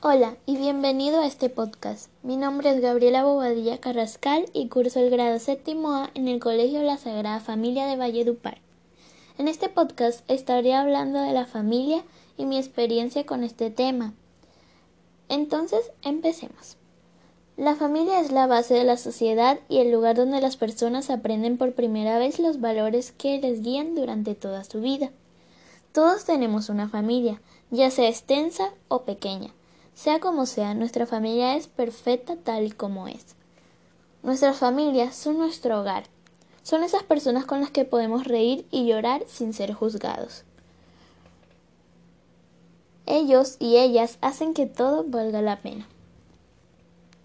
Hola y bienvenido a este podcast. Mi nombre es Gabriela Bobadilla Carrascal y curso el grado séptimo A en el Colegio La Sagrada Familia de Valledupar. En este podcast estaré hablando de la familia y mi experiencia con este tema. Entonces, empecemos. La familia es la base de la sociedad y el lugar donde las personas aprenden por primera vez los valores que les guían durante toda su vida. Todos tenemos una familia, ya sea extensa o pequeña. Sea como sea, nuestra familia es perfecta tal como es. Nuestras familias son nuestro hogar. Son esas personas con las que podemos reír y llorar sin ser juzgados. Ellos y ellas hacen que todo valga la pena.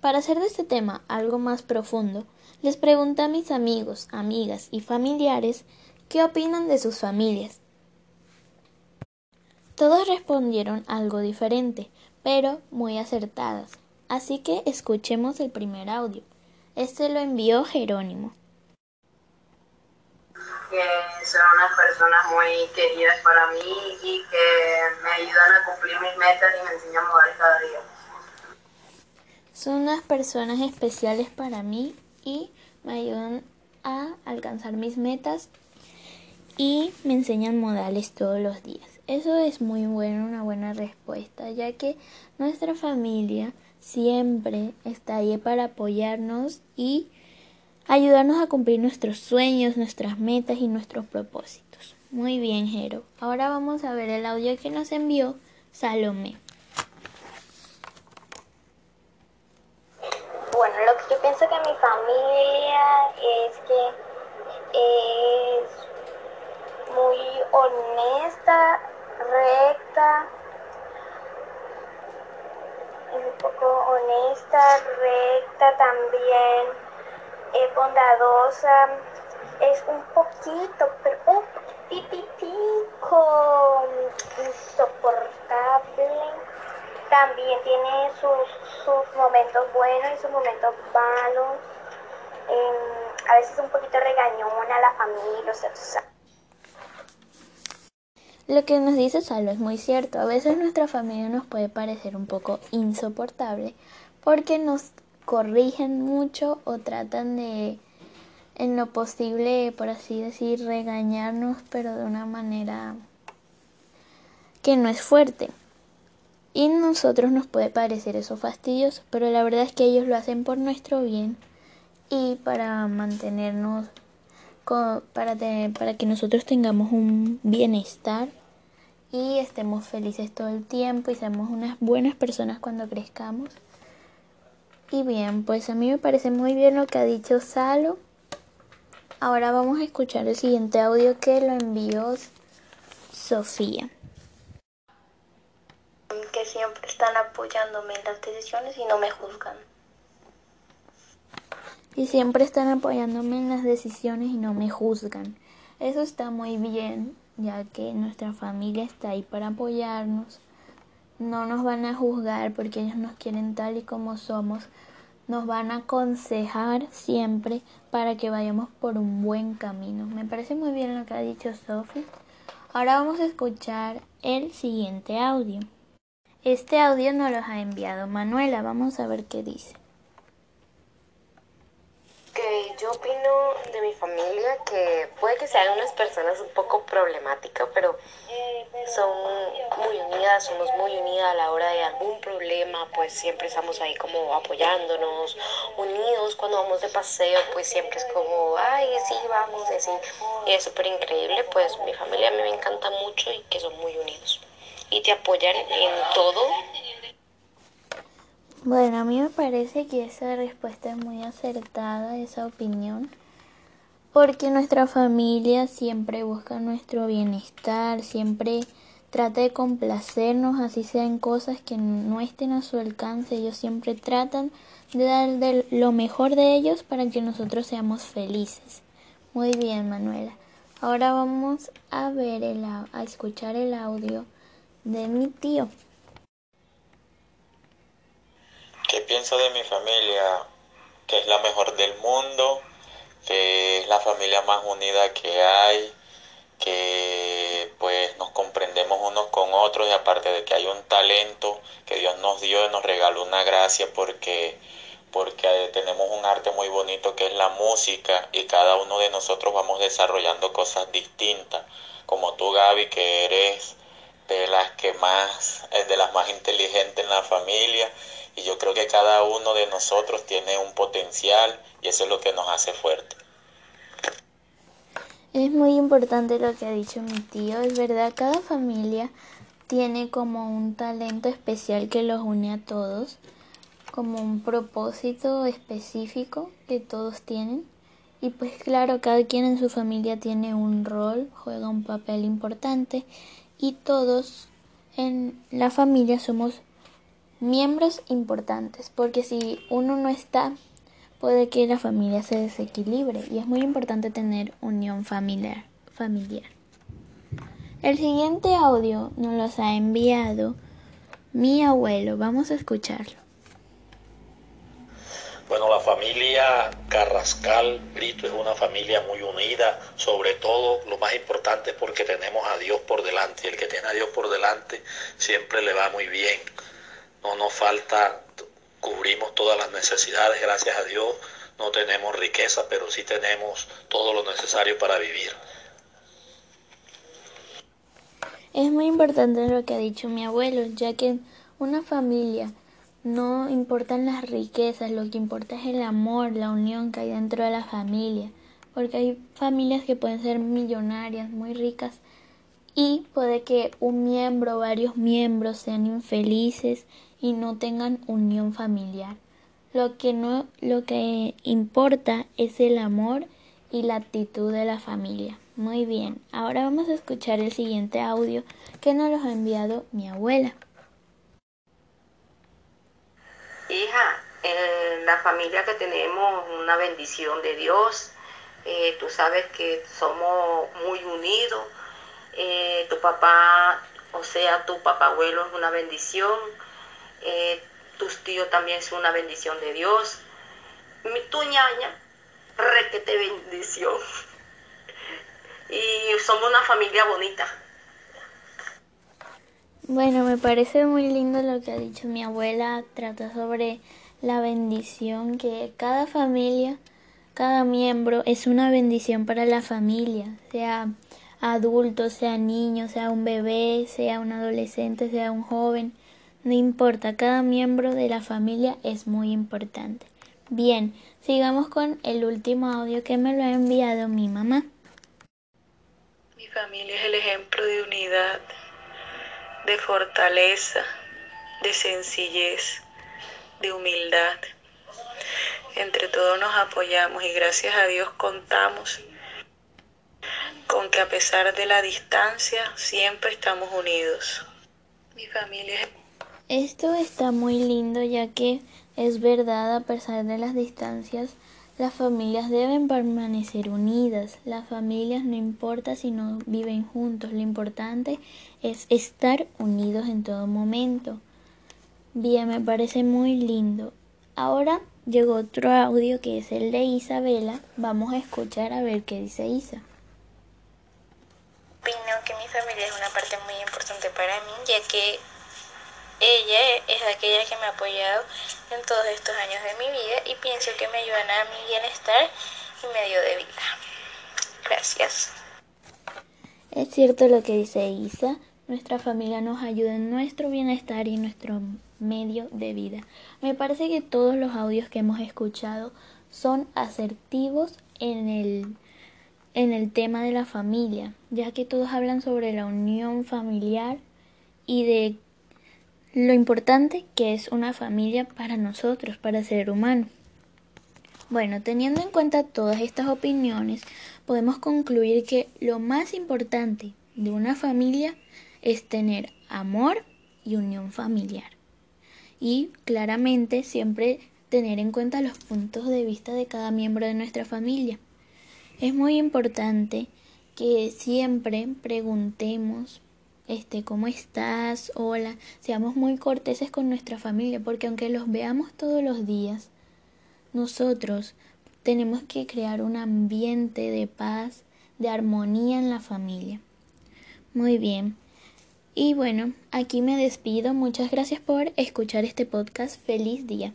Para hacer de este tema algo más profundo, les pregunté a mis amigos, amigas y familiares qué opinan de sus familias. Todos respondieron algo diferente, pero muy acertadas. Así que escuchemos el primer audio. Este lo envió Jerónimo. Que son unas personas muy queridas para mí y que me ayudan a cumplir mis metas y me enseñan a mover cada día. Son unas personas especiales para mí y me ayudan a alcanzar mis metas y me enseñan modales todos los días. Eso es muy bueno, una buena respuesta, ya que nuestra familia siempre está ahí para apoyarnos y ayudarnos a cumplir nuestros sueños, nuestras metas y nuestros propósitos. Muy bien, Jero. Ahora vamos a ver el audio que nos envió Salomé. Bueno, lo que yo pienso que mi familia es que es muy honesta, recta, es un poco honesta, recta también, es bondadosa, es un poquito, pero un poquitico insoportable. También tiene sus, sus momentos buenos y sus momentos malos. Eh, a veces un poquito regañona a la familia, o sea. Lo que nos dice Salo es muy cierto. A veces nuestra familia nos puede parecer un poco insoportable porque nos corrigen mucho o tratan de, en lo posible, por así decir, regañarnos, pero de una manera que no es fuerte. Y nosotros nos puede parecer eso fastidioso, pero la verdad es que ellos lo hacen por nuestro bien y para mantenernos para, para que nosotros tengamos un bienestar y estemos felices todo el tiempo y seamos unas buenas personas cuando crezcamos. Y bien, pues a mí me parece muy bien lo que ha dicho Salo. Ahora vamos a escuchar el siguiente audio que lo envió Sofía. Que siempre están apoyándome en las decisiones y no me juzgan y siempre están apoyándome en las decisiones y no me juzgan. Eso está muy bien, ya que nuestra familia está ahí para apoyarnos. No nos van a juzgar porque ellos nos quieren tal y como somos. Nos van a aconsejar siempre para que vayamos por un buen camino. Me parece muy bien lo que ha dicho Sophie. Ahora vamos a escuchar el siguiente audio. Este audio nos lo ha enviado Manuela. Vamos a ver qué dice que yo opino de mi familia que puede que sean unas personas un poco problemáticas, pero son muy unidas, somos muy unidas a la hora de algún problema, pues siempre estamos ahí como apoyándonos, unidos. Cuando vamos de paseo, pues siempre es como, ay, sí, vamos, así, y es súper increíble, pues mi familia a mí me encanta mucho y que son muy unidos. Y te apoyan en todo bueno, a mí me parece que esa respuesta es muy acertada, esa opinión, porque nuestra familia siempre busca nuestro bienestar, siempre trata de complacernos, así sean cosas que no estén a su alcance, ellos siempre tratan de dar lo mejor de ellos para que nosotros seamos felices. Muy bien, Manuela. Ahora vamos a ver el, a escuchar el audio de mi tío. ¿Qué pienso de mi familia? Que es la mejor del mundo, que es la familia más unida que hay, que pues nos comprendemos unos con otros y aparte de que hay un talento que Dios nos dio, nos regaló una gracia porque porque tenemos un arte muy bonito que es la música y cada uno de nosotros vamos desarrollando cosas distintas, como tú Gaby que eres de las que más de las más inteligentes en la familia y yo creo que cada uno de nosotros tiene un potencial y eso es lo que nos hace fuerte. Es muy importante lo que ha dicho mi tío, es verdad, cada familia tiene como un talento especial que los une a todos como un propósito específico que todos tienen. Y pues claro, cada quien en su familia tiene un rol, juega un papel importante y todos en la familia somos miembros importantes, porque si uno no está, puede que la familia se desequilibre y es muy importante tener unión familiar. familiar. El siguiente audio nos los ha enviado mi abuelo, vamos a escucharlo. Bueno, la familia Carrascal Brito es una familia muy unida, sobre todo lo más importante es porque tenemos a Dios por delante y el que tiene a Dios por delante siempre le va muy bien. No nos falta, cubrimos todas las necesidades, gracias a Dios. No tenemos riqueza, pero sí tenemos todo lo necesario para vivir. Es muy importante lo que ha dicho mi abuelo, ya que una familia no importan las riquezas, lo que importa es el amor, la unión que hay dentro de la familia, porque hay familias que pueden ser millonarias, muy ricas, y puede que un miembro varios miembros sean infelices y no tengan unión familiar. Lo que no lo que importa es el amor y la actitud de la familia. Muy bien, ahora vamos a escuchar el siguiente audio que nos lo ha enviado mi abuela. Hija, en la familia que tenemos una bendición de Dios, eh, tú sabes que somos muy unidos, eh, tu papá, o sea, tu papá abuelo es una bendición, eh, tus tíos también son una bendición de Dios, mi tu ñaña, requete bendición, y somos una familia bonita. Bueno, me parece muy lindo lo que ha dicho mi abuela. Trata sobre la bendición que cada familia, cada miembro es una bendición para la familia, sea adulto, sea niño, sea un bebé, sea un adolescente, sea un joven. No importa, cada miembro de la familia es muy importante. Bien, sigamos con el último audio que me lo ha enviado mi mamá. Mi familia es el ejemplo de unidad de fortaleza, de sencillez, de humildad. Entre todos nos apoyamos y gracias a Dios contamos con que a pesar de la distancia siempre estamos unidos. Mi familia Esto está muy lindo ya que es verdad a pesar de las distancias las familias deben permanecer unidas. Las familias no importa si no viven juntos, lo importante es estar unidos en todo momento. Bien, me parece muy lindo. Ahora llegó otro audio que es el de Isabela. Vamos a escuchar a ver qué dice Isa. Opino que mi familia es una parte muy importante para mí, ya que ella es aquella que me ha apoyado en todos estos años de mi vida y pienso que me ayudan a mi bienestar y medio de vida. Gracias. Es cierto lo que dice Isa. Nuestra familia nos ayuda en nuestro bienestar y nuestro medio de vida. Me parece que todos los audios que hemos escuchado son asertivos en el, en el tema de la familia, ya que todos hablan sobre la unión familiar y de lo importante que es una familia para nosotros, para el ser humano. Bueno, teniendo en cuenta todas estas opiniones, podemos concluir que lo más importante de una familia es tener amor y unión familiar. Y claramente siempre tener en cuenta los puntos de vista de cada miembro de nuestra familia. Es muy importante que siempre preguntemos este, ¿cómo estás? Hola, seamos muy corteses con nuestra familia, porque aunque los veamos todos los días, nosotros tenemos que crear un ambiente de paz, de armonía en la familia. Muy bien. Y bueno, aquí me despido. Muchas gracias por escuchar este podcast. Feliz día.